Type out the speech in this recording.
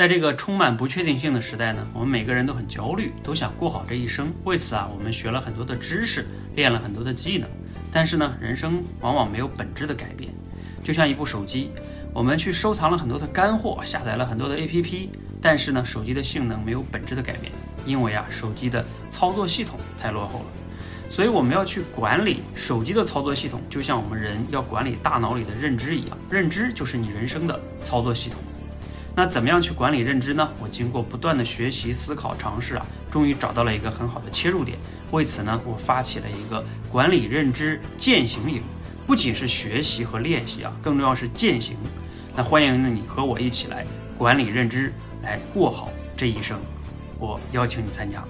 在这个充满不确定性的时代呢，我们每个人都很焦虑，都想过好这一生。为此啊，我们学了很多的知识，练了很多的技能。但是呢，人生往往没有本质的改变。就像一部手机，我们去收藏了很多的干货，下载了很多的 APP，但是呢，手机的性能没有本质的改变，因为啊，手机的操作系统太落后了。所以我们要去管理手机的操作系统，就像我们人要管理大脑里的认知一样，认知就是你人生的操作系统。那怎么样去管理认知呢？我经过不断的学习、思考、尝试啊，终于找到了一个很好的切入点。为此呢，我发起了一个管理认知践行营，不仅是学习和练习啊，更重要是践行。那欢迎你和我一起来管理认知，来过好这一生。我邀请你参加。